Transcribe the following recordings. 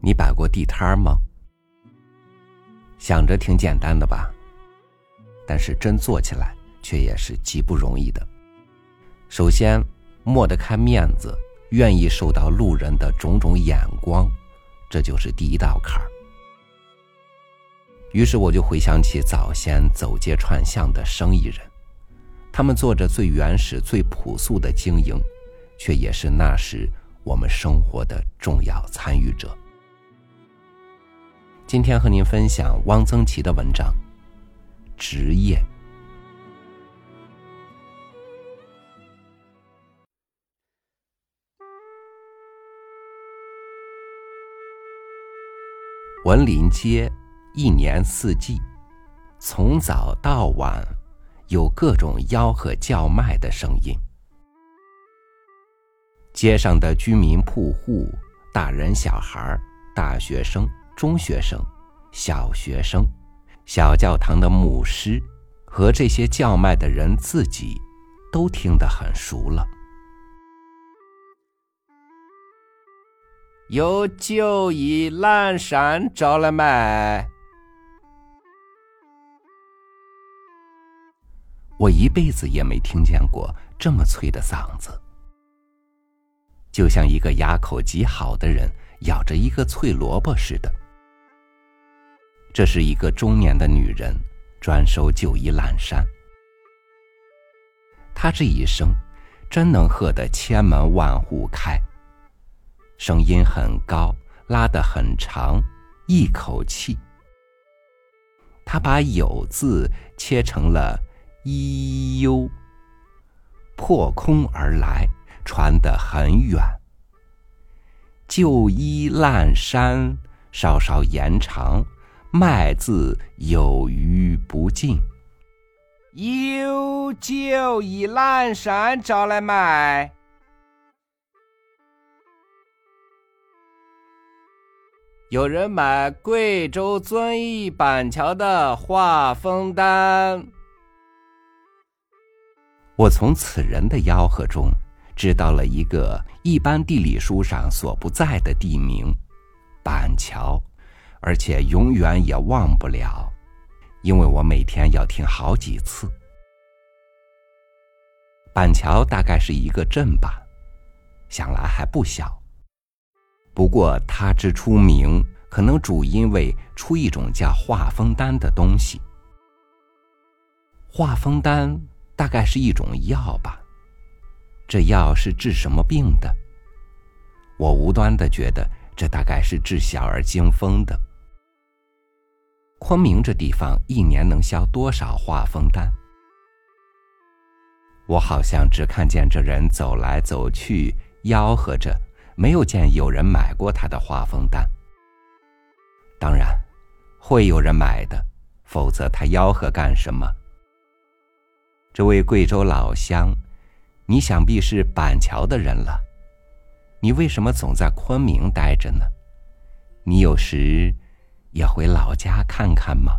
你摆过地摊吗？想着挺简单的吧，但是真做起来却也是极不容易的。首先，抹得开面子，愿意受到路人的种种眼光，这就是第一道坎儿。于是我就回想起早先走街串巷的生意人，他们做着最原始、最朴素的经营，却也是那时我们生活的重要参与者。今天和您分享汪曾祺的文章《职业》。文林街一年四季，从早到晚，有各种吆喝叫卖的声音。街上的居民铺户、大人小孩、大学生。中学生、小学生、小教堂的牧师和这些叫卖的人自己，都听得很熟了。有旧衣烂衫着了卖。我一辈子也没听见过这么脆的嗓子，就像一个牙口极好的人咬着一个脆萝卜似的。这是一个中年的女人，专收旧衣烂衫。她这一声，真能喝得千门万户开。声音很高，拉得很长，一口气。她把“有”字切成了“一忧”，破空而来，传得很远。旧衣烂衫，稍稍延长。卖字有余不尽，有旧衣烂衫找来卖。有人买贵州遵义板桥的画风单。我从此人的吆喝中，知道了一个一般地理书上所不在的地名——板桥。而且永远也忘不了，因为我每天要听好几次。板桥大概是一个镇吧，想来还不小。不过它之出名，可能主因为出一种叫画风丹的东西。画风丹大概是一种药吧，这药是治什么病的？我无端的觉得，这大概是治小儿惊风的。昆明这地方一年能销多少画风丹？我好像只看见这人走来走去，吆喝着，没有见有人买过他的画风丹。当然，会有人买的，否则他吆喝干什么？这位贵州老乡，你想必是板桥的人了，你为什么总在昆明待着呢？你有时。也回老家看看吗？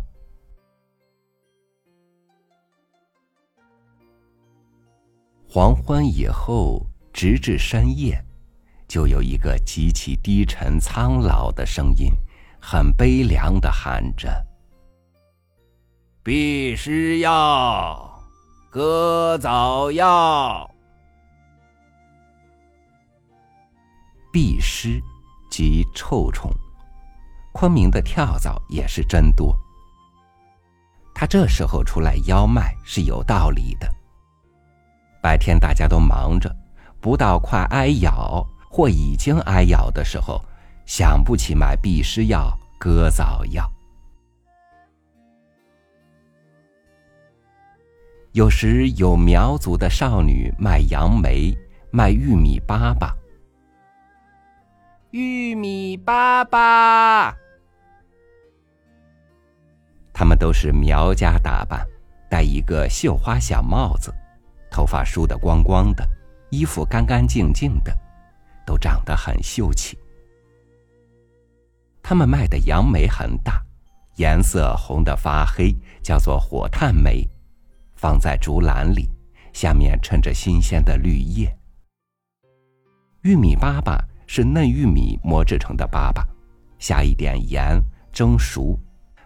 黄昏以后，直至深夜，就有一个极其低沉苍老的声音，很悲凉的喊着：“必须要，割枣药。”避湿，及臭虫。昆明的跳蚤也是真多。他这时候出来邀卖是有道理的。白天大家都忙着，不到快挨咬或已经挨咬的时候，想不起买避湿药、割枣药。有时有苗族的少女卖杨梅、卖玉米粑粑。玉米粑粑。他们都是苗家打扮，戴一个绣花小帽子，头发梳得光光的，衣服干干净净的，都长得很秀气。他们卖的杨梅很大，颜色红得发黑，叫做火炭梅，放在竹篮里，下面衬着新鲜的绿叶，玉米粑粑是嫩玉米磨制成的粑粑，下一点盐蒸熟，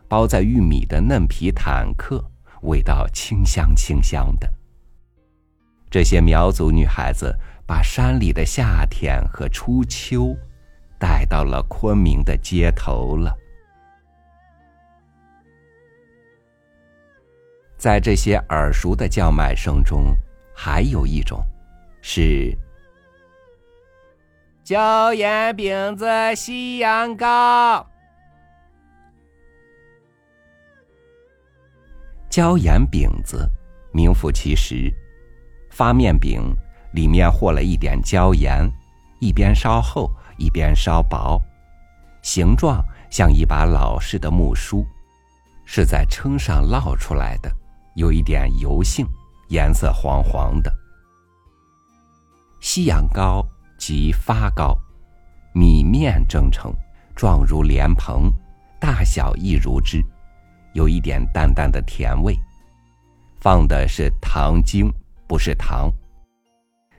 包在玉米的嫩皮坦克，味道清香清香的。这些苗族女孩子把山里的夏天和初秋带到了昆明的街头了。在这些耳熟的叫卖声中，还有一种，是椒盐饼子、西洋糕。椒盐饼子，名副其实，发面饼里面和了一点椒盐，一边烧厚，一边烧薄，形状像一把老式的木梳，是在称上烙出来的。有一点油性，颜色黄黄的。西洋糕即发糕，米面蒸成，状如莲蓬，大小亦如之，有一点淡淡的甜味。放的是糖精，不是糖。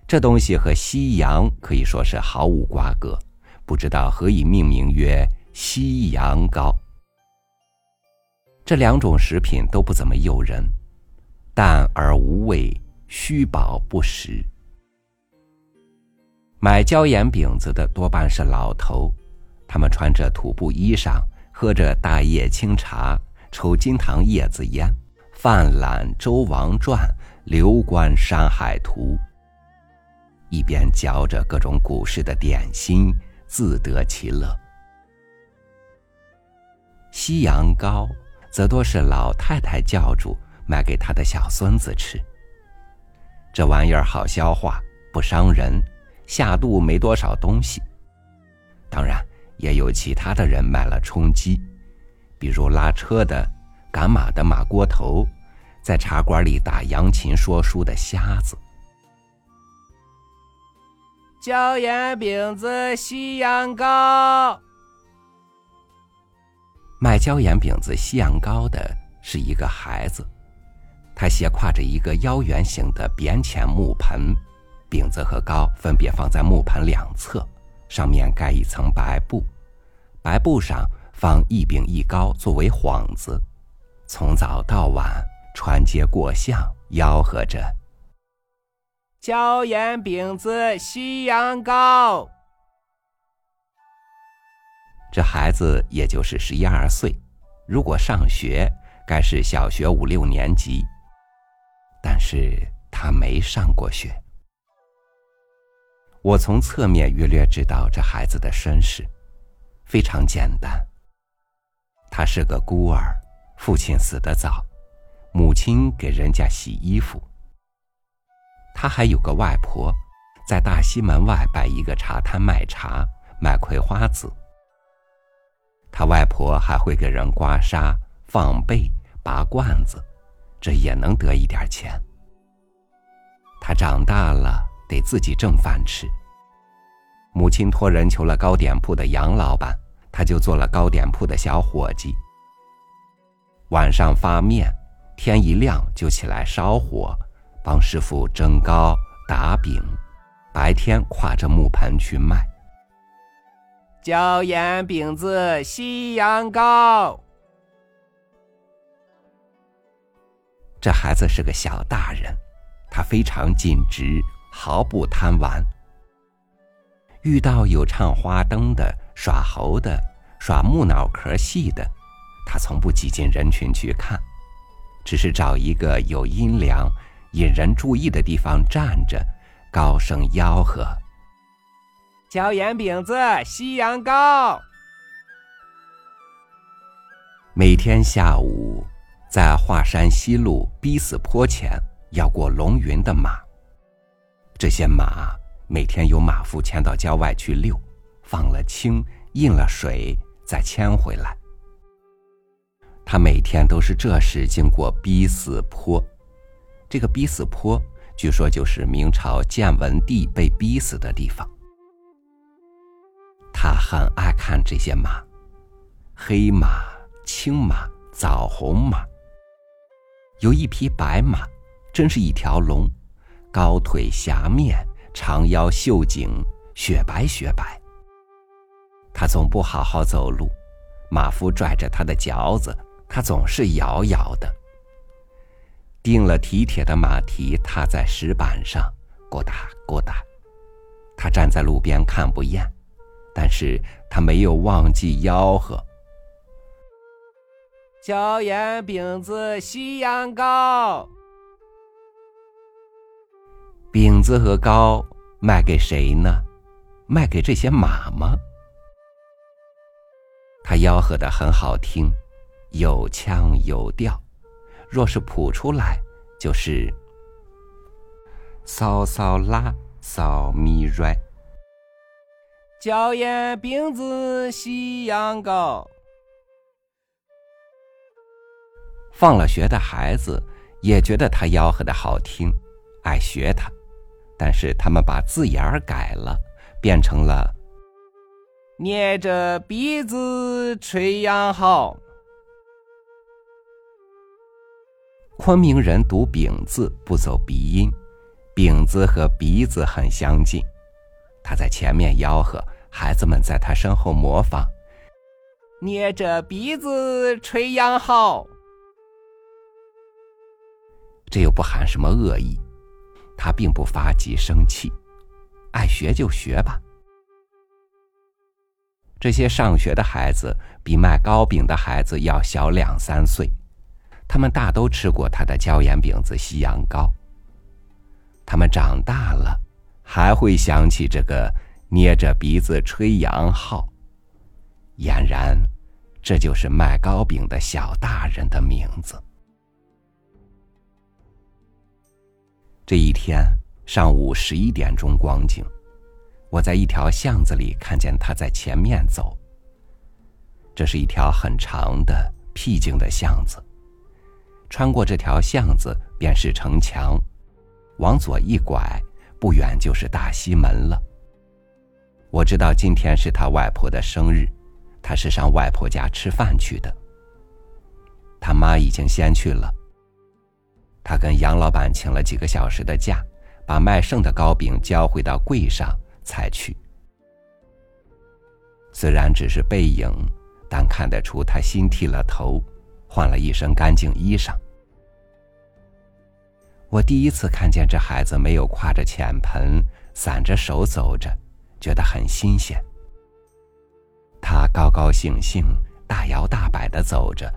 这东西和西洋可以说是毫无瓜葛，不知道何以命名曰西洋糕。这两种食品都不怎么诱人。淡而无味，虚饱不食。买椒盐饼子的多半是老头，他们穿着土布衣裳，喝着大叶清茶，抽金堂叶子烟，泛览《周王传》，流观《山海图》，一边嚼着各种古式的点心，自得其乐。西洋糕则多是老太太教主。买给他的小孙子吃。这玩意儿好消化，不伤人，下肚没多少东西。当然，也有其他的人买了充饥，比如拉车的、赶马的马锅头，在茶馆里打扬琴说书的瞎子。椒盐饼子、西洋糕，卖椒盐饼子、西洋糕的是一个孩子。他斜挎着一个腰圆形的扁浅木盆，饼子和糕分别放在木盆两侧，上面盖一层白布，白布上放一饼一糕作为幌子，从早到晚穿街过巷，吆喝着：“椒盐饼子，西洋糕。”这孩子也就是十一二岁，如果上学，该是小学五六年级。但是他没上过学。我从侧面约略知道这孩子的身世，非常简单。他是个孤儿，父亲死得早，母亲给人家洗衣服。他还有个外婆，在大西门外摆一个茶摊卖茶，卖葵花籽。他外婆还会给人刮痧、放被、拔罐子。这也能得一点钱。他长大了得自己挣饭吃。母亲托人求了糕点铺的杨老板，他就做了糕点铺的小伙计。晚上发面，天一亮就起来烧火，帮师傅蒸糕打饼，白天挎着木盆去卖。椒盐饼子，西洋糕。这孩子是个小大人，他非常尽职，毫不贪玩。遇到有唱花灯的、耍猴的、耍木脑壳戏的，他从不挤进人群去看，只是找一个有阴凉、引人注意的地方站着，高声吆喝：“椒盐饼子，西洋糕。”每天下午。在华山西路逼死坡前要过龙云的马，这些马每天由马夫牵到郊外去遛，放了青，印了水，再牵回来。他每天都是这时经过逼死坡，这个逼死坡据说就是明朝建文帝被逼死的地方。他很爱看这些马，黑马、青马、枣红马。有一匹白马，真是一条龙，高腿狭面，长腰秀颈，雪白雪白。他总不好好走路，马夫拽着他的脚子，他总是摇摇的。钉了蹄铁的马蹄踏在石板上，咕哒咕哒。他站在路边看不厌，但是他没有忘记吆喝：“椒盐饼子西洋糕。”饼子和糕卖给谁呢？卖给这些马吗？他吆喝的很好听，有腔有调。若是谱出来，就是嗦嗦拉嗦咪瑞，椒盐饼子西洋糕。放了学的孩子也觉得他吆喝的好听，爱学他。但是他们把字眼儿改了，变成了“捏着鼻子吹羊号”。昆明人读“饼”字不走鼻音，“饼”字和鼻子很相近。他在前面吆喝，孩子们在他身后模仿，“捏着鼻子吹羊号”。这又不含什么恶意。他并不发急生气，爱学就学吧。这些上学的孩子比卖糕饼的孩子要小两三岁，他们大都吃过他的椒盐饼子西洋糕。他们长大了，还会想起这个捏着鼻子吹洋号，俨然，这就是卖糕饼的小大人的名字。这一天上午十一点钟光景，我在一条巷子里看见他在前面走。这是一条很长的僻静的巷子，穿过这条巷子便是城墙，往左一拐，不远就是大西门了。我知道今天是他外婆的生日，他是上外婆家吃饭去的。他妈已经先去了。他跟杨老板请了几个小时的假，把卖剩的糕饼交回到柜上才去。虽然只是背影，但看得出他新剃了头，换了一身干净衣裳。我第一次看见这孩子没有挎着浅盆，散着手走着，觉得很新鲜。他高高兴兴、大摇大摆的走着，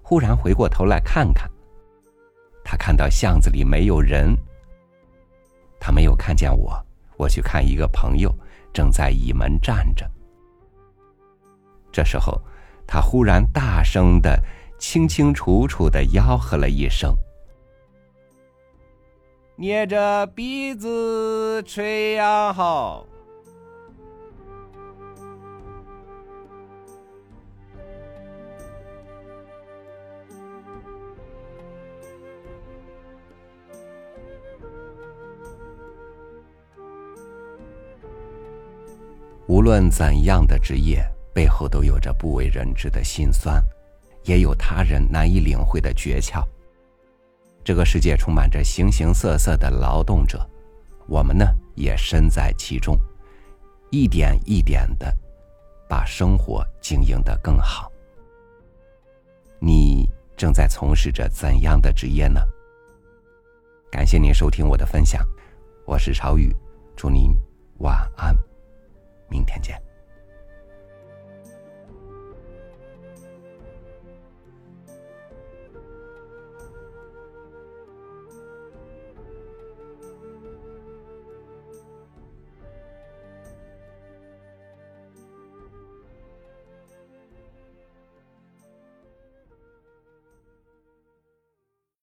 忽然回过头来看看。他看到巷子里没有人，他没有看见我。我去看一个朋友，正在倚门站着。这时候，他忽然大声的、清清楚楚的吆喝了一声：“捏着鼻子吹呀吼。”无论怎样的职业，背后都有着不为人知的辛酸，也有他人难以领会的诀窍。这个世界充满着形形色色的劳动者，我们呢也身在其中，一点一点的把生活经营得更好。你正在从事着怎样的职业呢？感谢您收听我的分享，我是朝雨，祝您晚安。明天见。